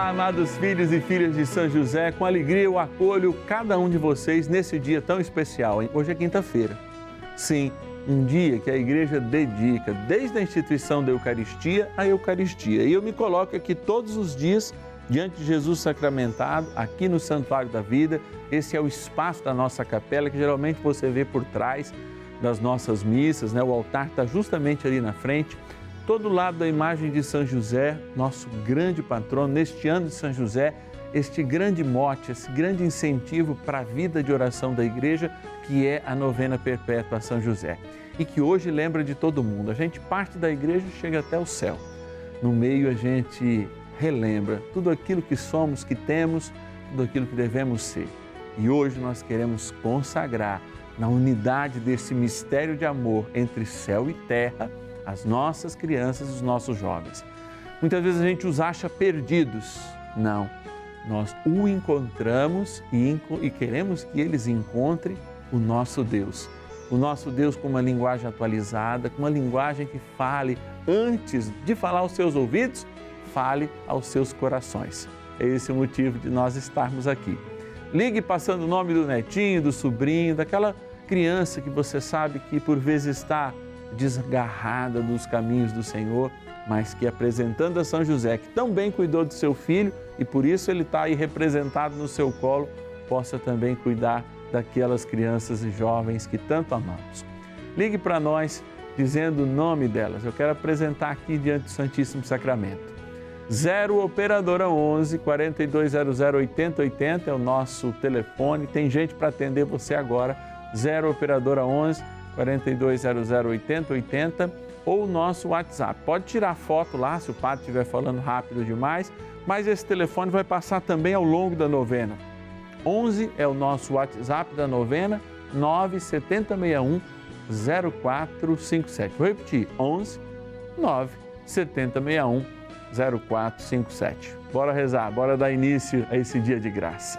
Olá, amados filhos e filhas de São José, com alegria eu acolho cada um de vocês nesse dia tão especial. Hein? Hoje é quinta-feira. Sim, um dia que a igreja dedica, desde a instituição da Eucaristia, à Eucaristia. E eu me coloco aqui todos os dias diante de Jesus sacramentado, aqui no Santuário da Vida. Esse é o espaço da nossa capela que geralmente você vê por trás das nossas missas, né? O altar está justamente ali na frente todo lado da imagem de São José, nosso grande patrono, neste ano de São José, este grande mote, esse grande incentivo para a vida de oração da igreja, que é a novena perpétua a São José. E que hoje lembra de todo mundo. A gente parte da igreja e chega até o céu. No meio a gente relembra tudo aquilo que somos, que temos, tudo aquilo que devemos ser. E hoje nós queremos consagrar na unidade desse mistério de amor entre céu e terra as nossas crianças e os nossos jovens. Muitas vezes a gente os acha perdidos. Não, nós o encontramos e, e queremos que eles encontrem o nosso Deus. O nosso Deus com uma linguagem atualizada, com uma linguagem que fale antes de falar aos seus ouvidos, fale aos seus corações. É esse o motivo de nós estarmos aqui. Ligue passando o nome do netinho, do sobrinho, daquela criança que você sabe que por vezes está desgarrada dos caminhos do Senhor, mas que apresentando a São José, que tão bem cuidou do seu filho e por isso ele está aí representado no seu colo, possa também cuidar daquelas crianças e jovens que tanto amamos. Ligue para nós dizendo o nome delas. Eu quero apresentar aqui diante do Santíssimo Sacramento. 0 Operadora 11 4200 8080 é o nosso telefone. Tem gente para atender você agora. 0 Operadora 11 4200 8080 ou o nosso WhatsApp. Pode tirar foto lá se o padre estiver falando rápido demais, mas esse telefone vai passar também ao longo da novena. 11 é o nosso WhatsApp da novena, 97061 0457. Vou repetir, 11 97061 0457. Bora rezar, bora dar início a esse dia de graça.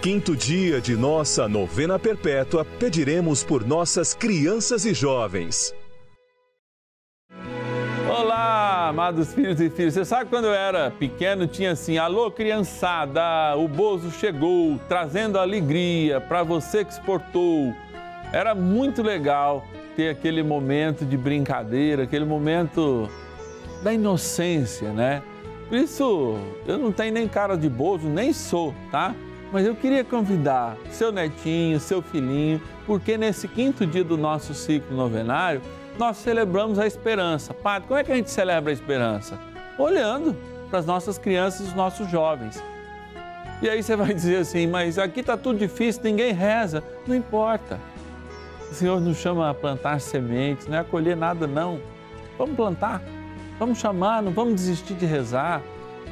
quinto dia de nossa novena perpétua, pediremos por nossas crianças e jovens. Olá, amados filhos e filhas. Você sabe quando eu era pequeno tinha assim: alô, criançada, o Bozo chegou, trazendo alegria para você que exportou. Era muito legal ter aquele momento de brincadeira, aquele momento da inocência, né? Por isso, eu não tenho nem cara de bozo, nem sou, tá? Mas eu queria convidar seu netinho, seu filhinho, porque nesse quinto dia do nosso ciclo novenário, nós celebramos a esperança. Padre, como é que a gente celebra a esperança? Olhando para as nossas crianças e os nossos jovens. E aí você vai dizer assim, mas aqui está tudo difícil, ninguém reza. Não importa. O Senhor nos chama a plantar sementes, não é a colher nada, não. Vamos plantar. Vamos chamar, não vamos desistir de rezar,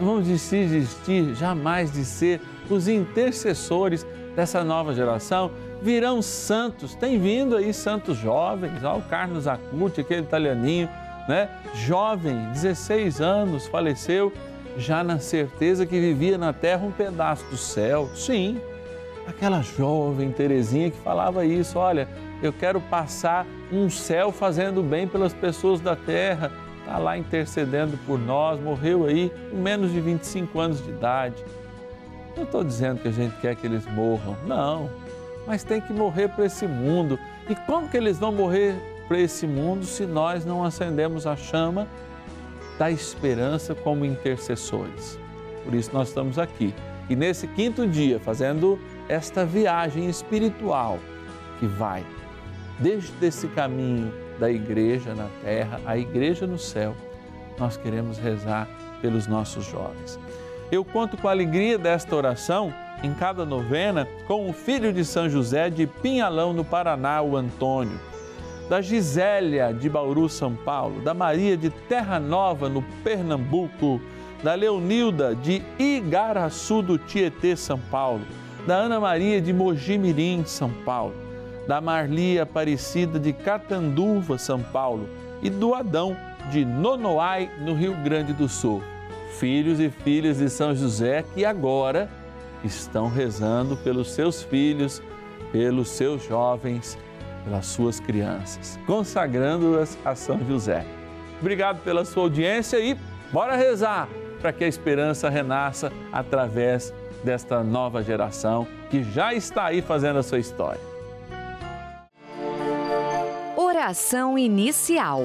não vamos desistir jamais de ser os intercessores dessa nova geração. Virão santos, tem vindo aí santos jovens, ó, o Carlos Acuti, aquele italianinho, né? Jovem, 16 anos, faleceu já na certeza que vivia na terra um pedaço do céu. Sim, aquela jovem Terezinha que falava isso, olha, eu quero passar um céu fazendo bem pelas pessoas da terra. Está lá intercedendo por nós, morreu aí com menos de 25 anos de idade. Não estou dizendo que a gente quer que eles morram, não, mas tem que morrer para esse mundo. E como que eles vão morrer para esse mundo se nós não acendemos a chama da esperança como intercessores? Por isso nós estamos aqui. E nesse quinto dia, fazendo esta viagem espiritual que vai desde esse caminho da igreja na terra à igreja no céu, nós queremos rezar pelos nossos jovens. Eu conto com a alegria desta oração em cada novena com o filho de São José de Pinhalão, no Paraná, o Antônio, da Gisélia de Bauru, São Paulo, da Maria de Terra Nova, no Pernambuco, da Leonilda de Igaraçu do Tietê, São Paulo, da Ana Maria de Mojimirim, São Paulo, da Marli Aparecida de Catanduva, São Paulo, e do Adão de Nonoai, no Rio Grande do Sul. Filhos e filhas de São José que agora estão rezando pelos seus filhos, pelos seus jovens, pelas suas crianças, consagrando-as a São José. Obrigado pela sua audiência e bora rezar para que a esperança renasça através desta nova geração que já está aí fazendo a sua história. Oração inicial.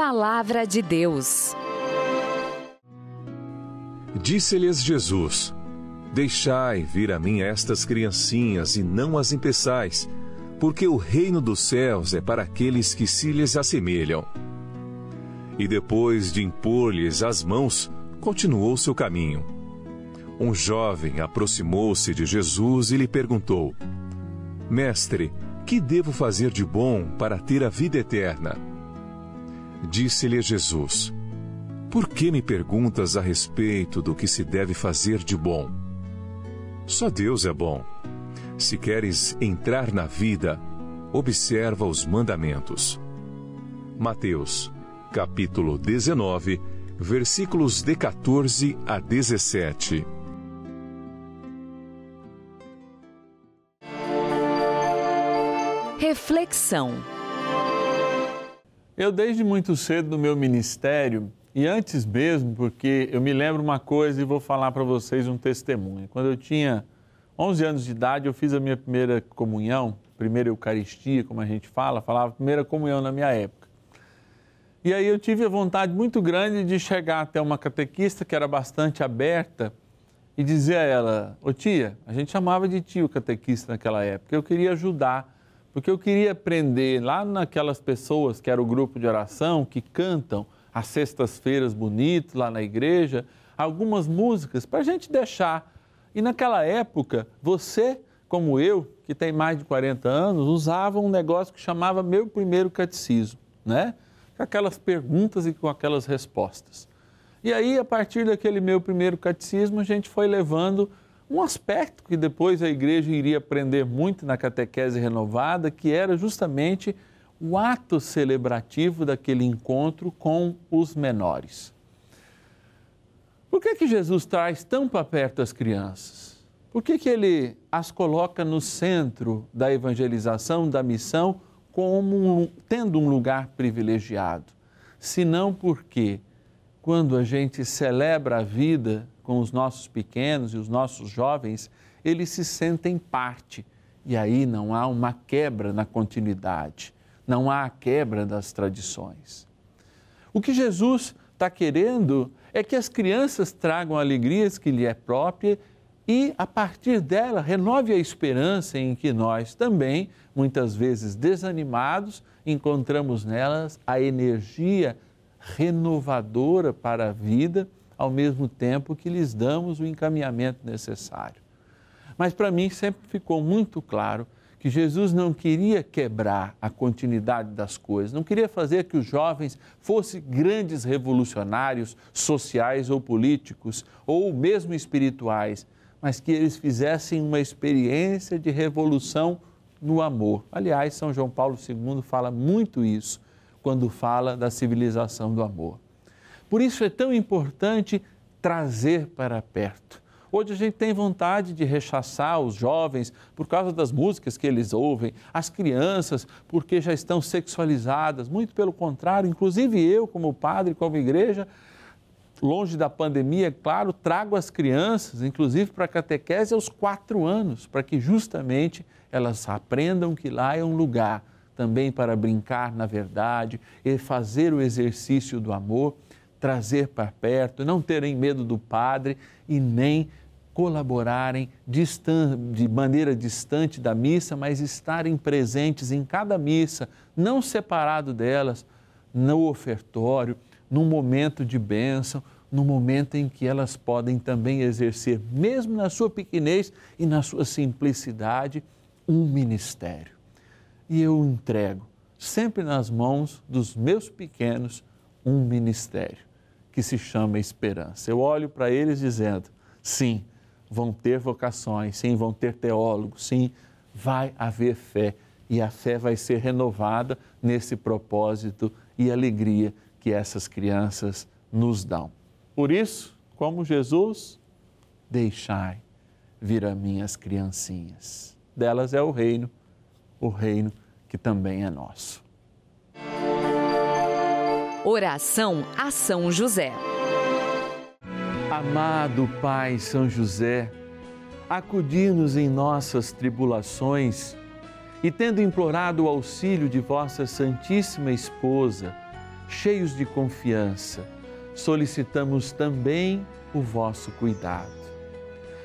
Palavra de Deus. Disse-lhes Jesus: Deixai vir a mim estas criancinhas e não as impeçais, porque o reino dos céus é para aqueles que se lhes assemelham. E depois de impor-lhes as mãos, continuou seu caminho um jovem aproximou-se de Jesus e lhe perguntou: Mestre, que devo fazer de bom para ter a vida eterna? Disse-lhe Jesus: Por que me perguntas a respeito do que se deve fazer de bom? Só Deus é bom. Se queres entrar na vida, observa os mandamentos. Mateus, capítulo 19, versículos de 14 a 17. Reflexão. Eu, desde muito cedo no meu ministério, e antes mesmo, porque eu me lembro uma coisa e vou falar para vocês um testemunho. Quando eu tinha 11 anos de idade, eu fiz a minha primeira comunhão, primeira Eucaristia, como a gente fala, falava primeira comunhão na minha época. E aí eu tive a vontade muito grande de chegar até uma catequista que era bastante aberta e dizer a ela: Ô tia, a gente chamava de tio catequista naquela época, eu queria ajudar porque eu queria aprender lá naquelas pessoas que era o grupo de oração, que cantam às sextas-feiras bonito lá na igreja, algumas músicas para a gente deixar. E naquela época, você, como eu, que tem mais de 40 anos, usava um negócio que chamava Meu Primeiro Catecismo, né? Com aquelas perguntas e com aquelas respostas. E aí, a partir daquele meu primeiro catecismo, a gente foi levando um aspecto que depois a igreja iria aprender muito na catequese renovada, que era justamente o ato celebrativo daquele encontro com os menores. Por que, que Jesus traz tão para perto as crianças? Por que, que ele as coloca no centro da evangelização, da missão, como um, tendo um lugar privilegiado? Senão porque, quando a gente celebra a vida com os nossos pequenos e os nossos jovens, eles se sentem parte. E aí não há uma quebra na continuidade, não há a quebra das tradições. O que Jesus está querendo é que as crianças tragam alegrias que lhe é própria e, a partir dela, renove a esperança em que nós também, muitas vezes desanimados, encontramos nelas a energia renovadora para a vida ao mesmo tempo que lhes damos o encaminhamento necessário. Mas para mim sempre ficou muito claro que Jesus não queria quebrar a continuidade das coisas, não queria fazer que os jovens fossem grandes revolucionários sociais ou políticos, ou mesmo espirituais, mas que eles fizessem uma experiência de revolução no amor. Aliás, São João Paulo II fala muito isso quando fala da civilização do amor. Por isso é tão importante trazer para perto. Hoje a gente tem vontade de rechaçar os jovens por causa das músicas que eles ouvem, as crianças porque já estão sexualizadas. Muito pelo contrário, inclusive eu, como padre, como igreja, longe da pandemia, é claro, trago as crianças, inclusive para a catequese, aos quatro anos, para que justamente elas aprendam que lá é um lugar também para brincar na verdade e fazer o exercício do amor trazer para perto, não terem medo do Padre e nem colaborarem de maneira distante da missa, mas estarem presentes em cada missa, não separado delas, no ofertório, num momento de bênção, no momento em que elas podem também exercer, mesmo na sua pequenez e na sua simplicidade, um ministério. E eu entrego sempre nas mãos dos meus pequenos um ministério que se chama esperança. Eu olho para eles dizendo: sim, vão ter vocações, sim, vão ter teólogos, sim, vai haver fé e a fé vai ser renovada nesse propósito e alegria que essas crianças nos dão. Por isso, como Jesus, deixai vir a minhas criancinhas. Delas é o reino, o reino que também é nosso. Oração a São José. Amado Pai São José, acudir-nos em nossas tribulações e, tendo implorado o auxílio de vossa Santíssima Esposa, cheios de confiança, solicitamos também o vosso cuidado.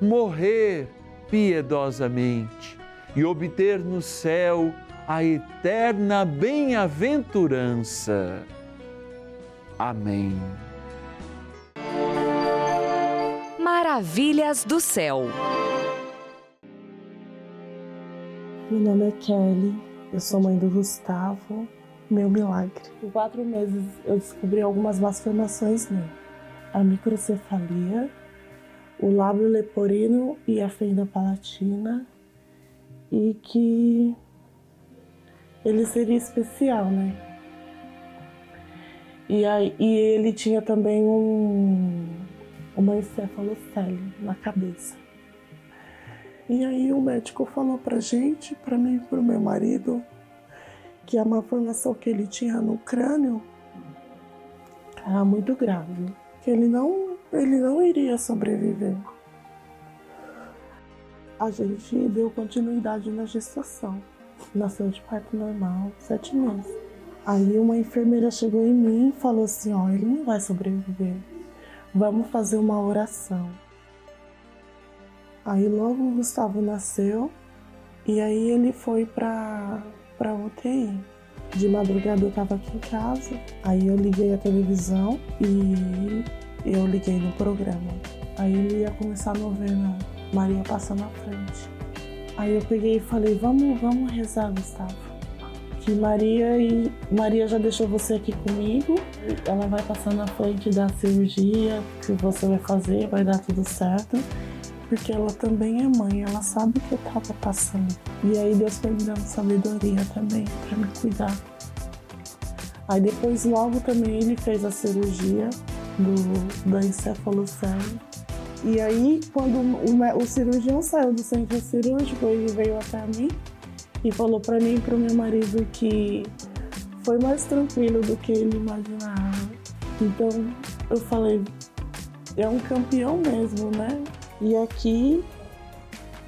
morrer piedosamente e obter no céu a eterna bem-aventurança. Amém. Maravilhas do céu. Meu nome é Kelly, eu sou mãe do Gustavo, meu milagre. Em quatro meses eu descobri algumas malformações nele. A microcefalia, o lábio leporino e a fenda palatina e que ele seria especial, né? E, aí, e ele tinha também um, uma encefalocele na cabeça. E aí o médico falou pra gente, pra mim e pro meu marido, que a malformação que ele tinha no crânio era muito grave, que ele não, ele não iria sobreviver. A gente deu continuidade na gestação. Nasceu de parto normal, sete meses. Aí uma enfermeira chegou em mim e falou assim: Ó, ele não vai sobreviver. Vamos fazer uma oração. Aí logo o Gustavo nasceu e aí ele foi para para UTI. De madrugada eu tava aqui em casa, aí eu liguei a televisão e eu liguei no programa. Aí ele ia começar a novena Maria passa na frente. Aí eu peguei e falei: "Vamos, vamos rezar, Gustavo" que Maria e Maria já deixou você aqui comigo. Ela vai passar na frente da cirurgia que você vai fazer, vai dar tudo certo. Porque ela também é mãe, ela sabe o que eu tava passando. E aí Deus foi me dando sabedoria também para me cuidar. Aí depois logo também ele fez a cirurgia do, da encefalocele. E aí quando o, o cirurgião saiu do centro cirúrgico, ele veio até mim e falou para mim e para o meu marido que foi mais tranquilo do que ele imaginava. Então eu falei, é um campeão mesmo, né? E aqui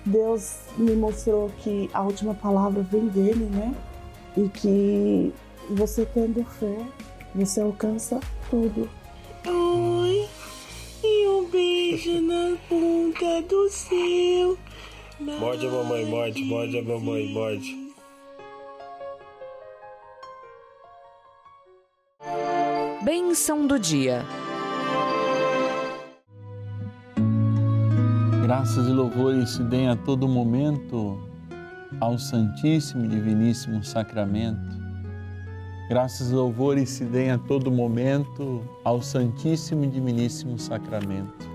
Deus me mostrou que a última palavra vem dele, né? E que você tendo fé, você alcança tudo. Oi, e um beijo na ponta do seu Morde a mamãe, morde, morde a mamãe, morde. Benção do dia. Graças e louvores se deem a todo momento ao Santíssimo e Diviníssimo Sacramento. Graças e louvores se deem a todo momento ao Santíssimo e Diviníssimo Sacramento.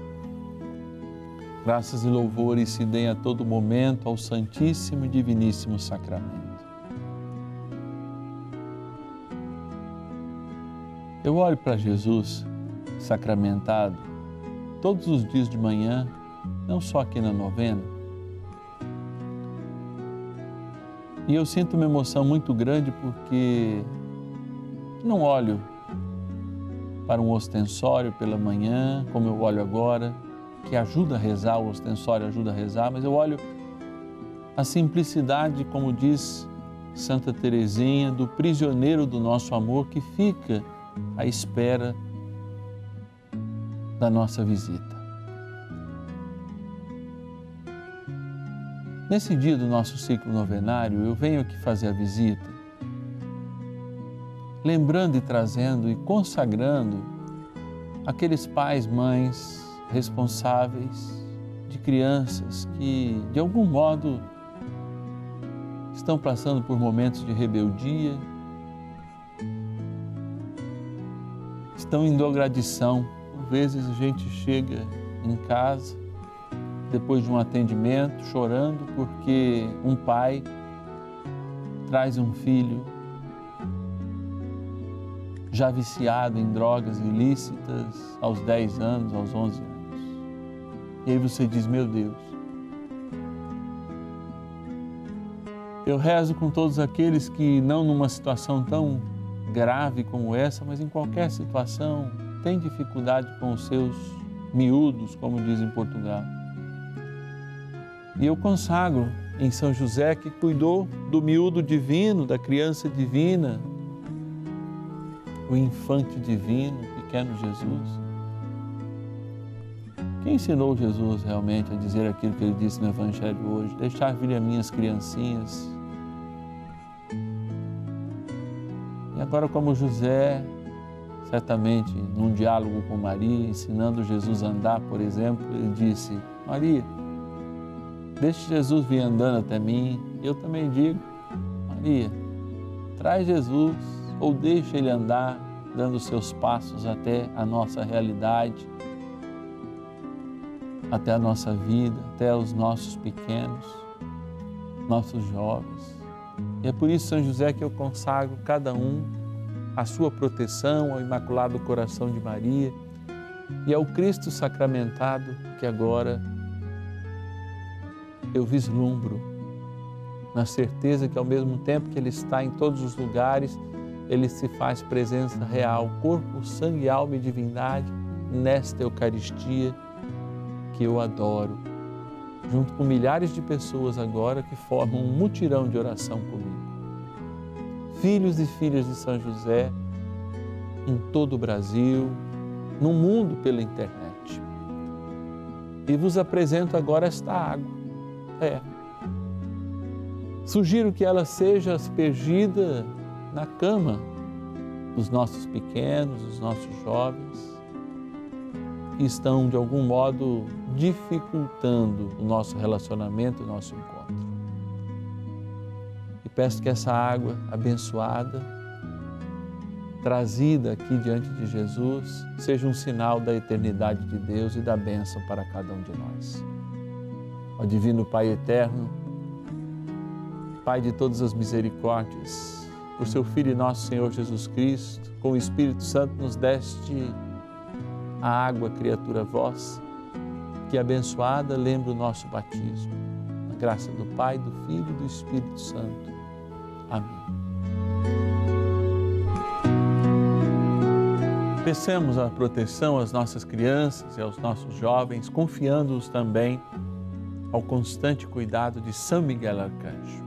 Graças e louvores se deem a todo momento ao Santíssimo e Diviníssimo Sacramento. Eu olho para Jesus sacramentado todos os dias de manhã, não só aqui na novena, e eu sinto uma emoção muito grande porque não olho para um ostensório pela manhã, como eu olho agora que ajuda a rezar, o ostensório ajuda a rezar, mas eu olho a simplicidade, como diz Santa Teresinha, do prisioneiro do nosso amor que fica à espera da nossa visita. Nesse dia do nosso ciclo novenário, eu venho aqui fazer a visita, lembrando e trazendo e consagrando aqueles pais, mães, responsáveis de crianças que, de algum modo, estão passando por momentos de rebeldia, estão indo à gradição. Por vezes a gente chega em casa, depois de um atendimento, chorando porque um pai traz um filho já viciado em drogas ilícitas aos 10 anos, aos 11 anos. E aí você diz: Meu Deus, eu rezo com todos aqueles que, não numa situação tão grave como essa, mas em qualquer situação, têm dificuldade com os seus miúdos, como diz em Portugal. E eu consagro em São José que cuidou do miúdo divino, da criança divina, o infante divino, pequeno Jesus. Quem ensinou Jesus realmente a dizer aquilo que ele disse no Evangelho hoje? Deixar vir as minhas criancinhas. E agora, como José, certamente num diálogo com Maria, ensinando Jesus a andar, por exemplo, ele disse: Maria, deixe Jesus vir andando até mim. Eu também digo: Maria, traz Jesus ou deixa ele andar dando seus passos até a nossa realidade, até a nossa vida, até os nossos pequenos, nossos jovens. E é por isso, São José, que eu consagro cada um a sua proteção ao Imaculado Coração de Maria e ao Cristo sacramentado que agora eu vislumbro, na certeza que ao mesmo tempo que Ele está em todos os lugares, Ele se faz presença real, corpo, sangue, alma e divindade nesta Eucaristia que eu adoro, junto com milhares de pessoas agora que formam um mutirão de oração comigo filhos e filhas de São José em todo o Brasil, no mundo pela internet. E vos apresento agora esta água. É. Sugiro que ela seja aspergida na cama dos nossos pequenos, dos nossos jovens, que estão de algum modo dificultando o nosso relacionamento, o nosso encontro. Peço que essa água abençoada, trazida aqui diante de Jesus, seja um sinal da eternidade de Deus e da bênção para cada um de nós. Ó Divino Pai Eterno, Pai de todas as misericórdias, por seu Filho e nosso Senhor Jesus Cristo, com o Espírito Santo nos deste a água, criatura vossa, que abençoada lembra o nosso batismo. Na graça do Pai, do Filho e do Espírito Santo. Amém. Peçamos a proteção às nossas crianças e aos nossos jovens, confiando-os também ao constante cuidado de São Miguel Arcanjo.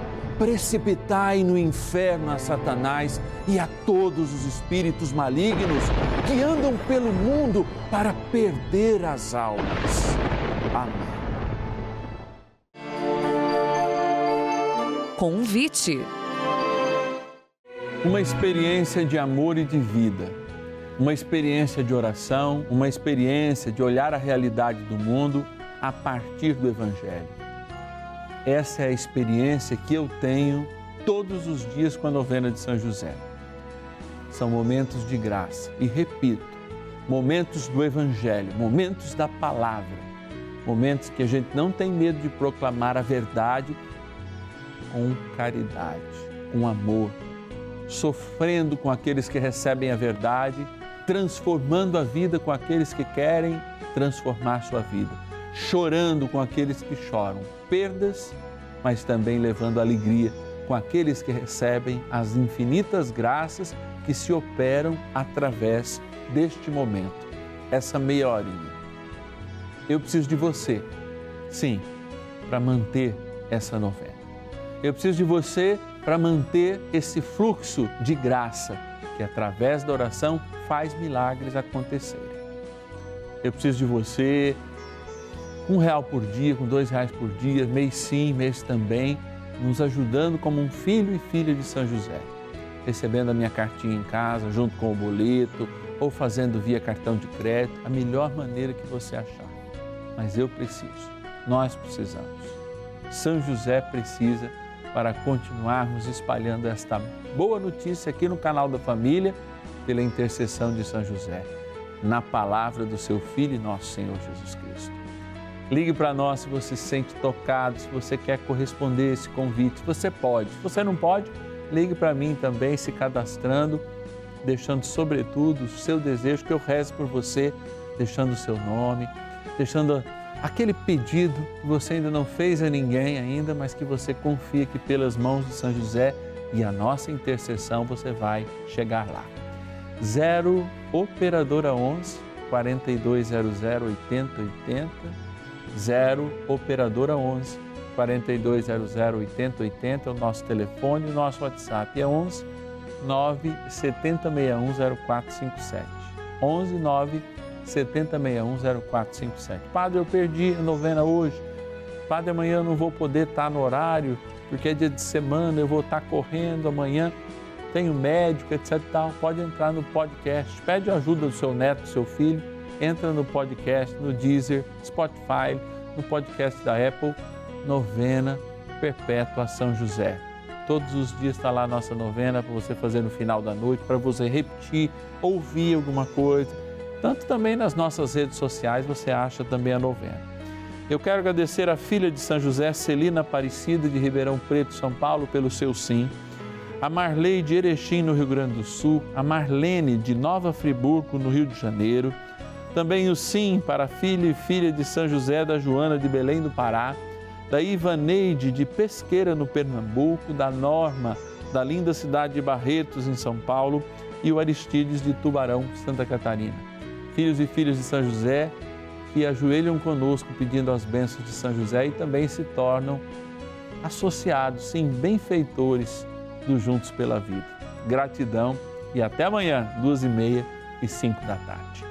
precipitai no inferno a Satanás e a todos os espíritos malignos que andam pelo mundo para perder as almas. Amém. Convite. Uma experiência de amor e de vida, uma experiência de oração, uma experiência de olhar a realidade do mundo a partir do Evangelho. Essa é a experiência que eu tenho todos os dias com a novena de São José. São momentos de graça. E, repito, momentos do Evangelho, momentos da palavra, momentos que a gente não tem medo de proclamar a verdade com caridade, com amor, sofrendo com aqueles que recebem a verdade, transformando a vida com aqueles que querem transformar sua vida, chorando com aqueles que choram perdas, mas também levando alegria com aqueles que recebem as infinitas graças que se operam através deste momento, essa meia horinha. Eu preciso de você Sim, para manter essa novena. Eu preciso de você para manter esse fluxo de graça que, através da oração, faz milagres acontecerem. Eu preciso de você um real por dia, com dois reais por dia, mês sim, mês também, nos ajudando como um filho e filha de São José. Recebendo a minha cartinha em casa, junto com o boleto, ou fazendo via cartão de crédito, a melhor maneira que você achar. Mas eu preciso, nós precisamos. São José precisa para continuarmos espalhando esta boa notícia aqui no canal da família, pela intercessão de São José, na palavra do seu Filho e nosso Senhor Jesus Cristo. Ligue para nós se você se sente tocado, se você quer corresponder a esse convite. Você pode. Se você não pode, ligue para mim também, se cadastrando, deixando sobretudo o seu desejo que eu reze por você, deixando o seu nome, deixando aquele pedido que você ainda não fez a ninguém ainda, mas que você confia que pelas mãos de São José e a nossa intercessão você vai chegar lá. 0 operadora 11 4200 8080 0 operadora 11 4200 8080 é o nosso telefone, o nosso WhatsApp é 11 9 7061 0457. 11 9 70610457. Padre, eu perdi a novena hoje. Padre, amanhã eu não vou poder estar no horário, porque é dia de semana, eu vou estar correndo amanhã. Tenho médico, etc. Tal. Pode entrar no podcast, pede ajuda do seu neto, do seu filho, entra no podcast, no Deezer, Spotify, no podcast da Apple, Novena Perpétua São José. Todos os dias está lá a nossa novena para você fazer no final da noite, para você repetir, ouvir alguma coisa tanto também nas nossas redes sociais você acha também a novena. Eu quero agradecer a filha de São José, Celina Aparecida de Ribeirão Preto, São Paulo, pelo seu sim. A Marley de Erechim, no Rio Grande do Sul. A Marlene de Nova Friburgo, no Rio de Janeiro. Também o sim para a filha e filha de São José da Joana de Belém do Pará. Da Ivaneide de Pesqueira, no Pernambuco. Da Norma, da linda cidade de Barretos, em São Paulo. E o Aristides de Tubarão, Santa Catarina filhos e filhas de São José, que ajoelham conosco pedindo as bênçãos de São José e também se tornam associados, sim, benfeitores do Juntos pela Vida. Gratidão e até amanhã, duas e meia e cinco da tarde.